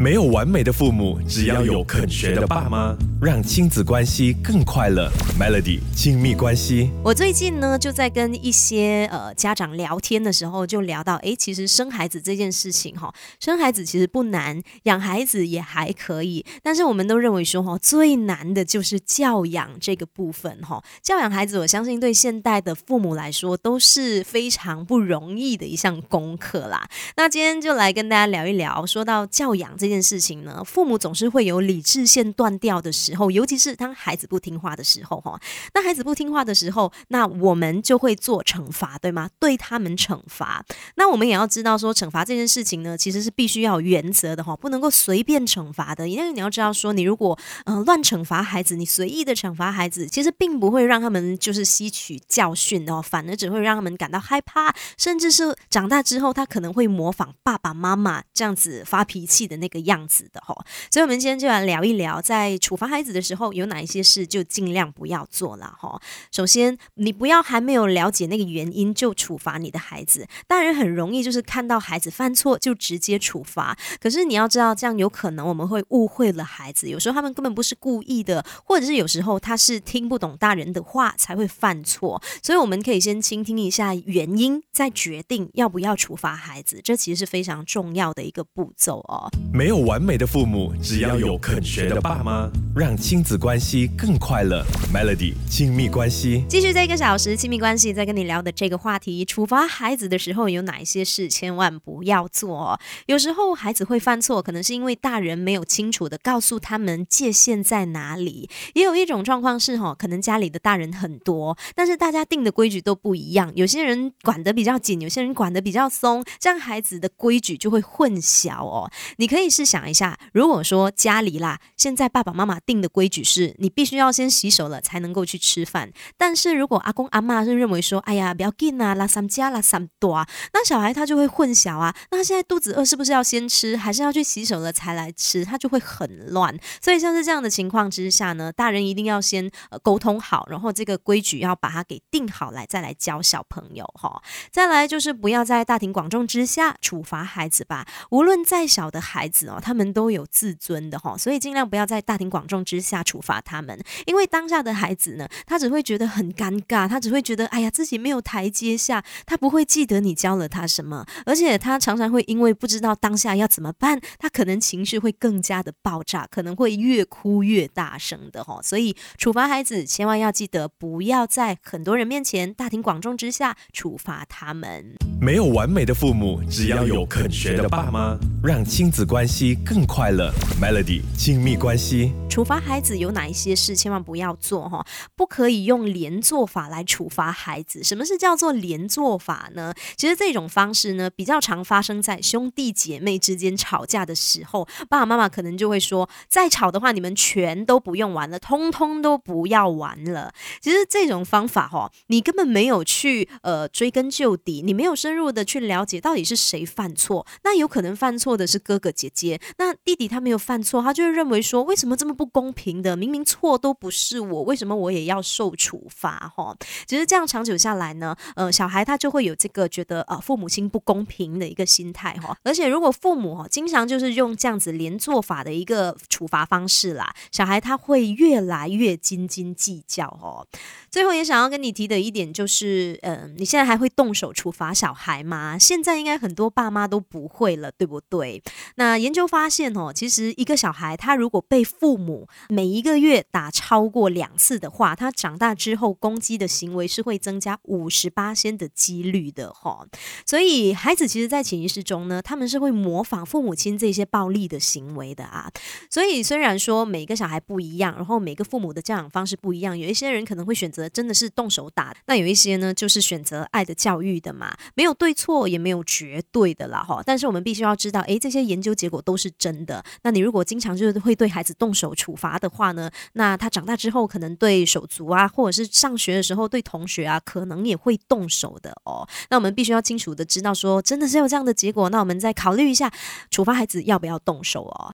没有完美的父母，只要有肯学的爸妈，让亲子关系更快乐。Melody 亲密关系，我最近呢就在跟一些呃家长聊天的时候，就聊到，哎，其实生孩子这件事情哈，生孩子其实不难，养孩子也还可以，但是我们都认为说哈，最难的就是教养这个部分哈。教养孩子，我相信对现代的父母来说都是非常不容易的一项功课啦。那今天就来跟大家聊一聊，说到教养这。这件事情呢，父母总是会有理智线断掉的时候，尤其是当孩子不听话的时候，哈。那孩子不听话的时候，那我们就会做惩罚，对吗？对他们惩罚。那我们也要知道说，惩罚这件事情呢，其实是必须要有原则的，哈，不能够随便惩罚的。因为你要知道说，你如果嗯乱惩罚孩子，你随意的惩罚孩子，其实并不会让他们就是吸取教训哦，反而只会让他们感到害怕，甚至是长大之后，他可能会模仿爸爸妈妈这样子发脾气的那个。样子的哈，所以我们今天就来聊一聊，在处罚孩子的时候，有哪一些事就尽量不要做了哈。首先，你不要还没有了解那个原因就处罚你的孩子。大人很容易就是看到孩子犯错就直接处罚，可是你要知道，这样有可能我们会误会了孩子。有时候他们根本不是故意的，或者是有时候他是听不懂大人的话才会犯错。所以我们可以先倾听一下原因，再决定要不要处罚孩子。这其实是非常重要的一个步骤哦。没没有完美的父母，只要有肯学的爸妈，让亲子关系更快乐。Melody 亲密关系，继续这一个小时亲密关系，在跟你聊的这个话题，处罚孩子的时候有哪一些事千万不要做？有时候孩子会犯错，可能是因为大人没有清楚的告诉他们界限在哪里。也有一种状况是哈，可能家里的大人很多，但是大家定的规矩都不一样，有些人管得比较紧，有些人管得比较松，这样孩子的规矩就会混淆哦。你可以。试想一下，如果说家里啦，现在爸爸妈妈定的规矩是你必须要先洗手了才能够去吃饭，但是如果阿公阿妈是认为说，哎呀，不要紧啊，拉三加拉三多啊，那小孩他就会混淆啊，那现在肚子饿是不是要先吃，还是要去洗手了才来吃，他就会很乱。所以像是这样的情况之下呢，大人一定要先沟通好，然后这个规矩要把它给定好来，再来教小朋友哈。再来就是不要在大庭广众之下处罚孩子吧，无论再小的孩子。哦，他们都有自尊的哈，所以尽量不要在大庭广众之下处罚他们，因为当下的孩子呢，他只会觉得很尴尬，他只会觉得哎呀自己没有台阶下，他不会记得你教了他什么，而且他常常会因为不知道当下要怎么办，他可能情绪会更加的爆炸，可能会越哭越大声的哈，所以处罚孩子千万要记得不要在很多人面前大庭广众之下处罚他们。没有完美的父母，只要有肯学的爸妈，让亲子关系。更快乐，Melody 亲密关系。处罚孩子有哪一些事千万不要做哈？不可以用连坐法来处罚孩子。什么是叫做连坐法呢？其实这种方式呢，比较常发生在兄弟姐妹之间吵架的时候，爸爸妈妈可能就会说：再吵的话，你们全都不用玩了，通通都不要玩了。其实这种方法哈，你根本没有去呃追根究底，你没有深入的去了解到底是谁犯错。那有可能犯错的是哥哥姐姐。那弟弟他没有犯错，他就会认为说，为什么这么不公平的？明明错都不是我，为什么我也要受处罚？哈，其实这样长久下来呢，呃，小孩他就会有这个觉得呃父母亲不公平的一个心态哈。而且如果父母哈经常就是用这样子连坐法的一个处罚方式啦，小孩他会越来越斤斤计较哦。最后也想要跟你提的一点就是，嗯，你现在还会动手处罚小孩吗？现在应该很多爸妈都不会了，对不对？那研究发现哦，其实一个小孩他如果被父母每一个月打超过两次的话，他长大之后攻击的行为是会增加五十八仙的几率的哈。所以孩子其实，在潜意识中呢，他们是会模仿父母亲这些暴力的行为的啊。所以虽然说每个小孩不一样，然后每个父母的教养方式不一样，有一些人可能会选择。真的是动手打，那有一些呢，就是选择爱的教育的嘛，没有对错，也没有绝对的啦哈。但是我们必须要知道，诶，这些研究结果都是真的。那你如果经常就是会对孩子动手处罚的话呢，那他长大之后可能对手足啊，或者是上学的时候对同学啊，可能也会动手的哦。那我们必须要清楚的知道，说真的是有这样的结果，那我们再考虑一下处罚孩子要不要动手哦。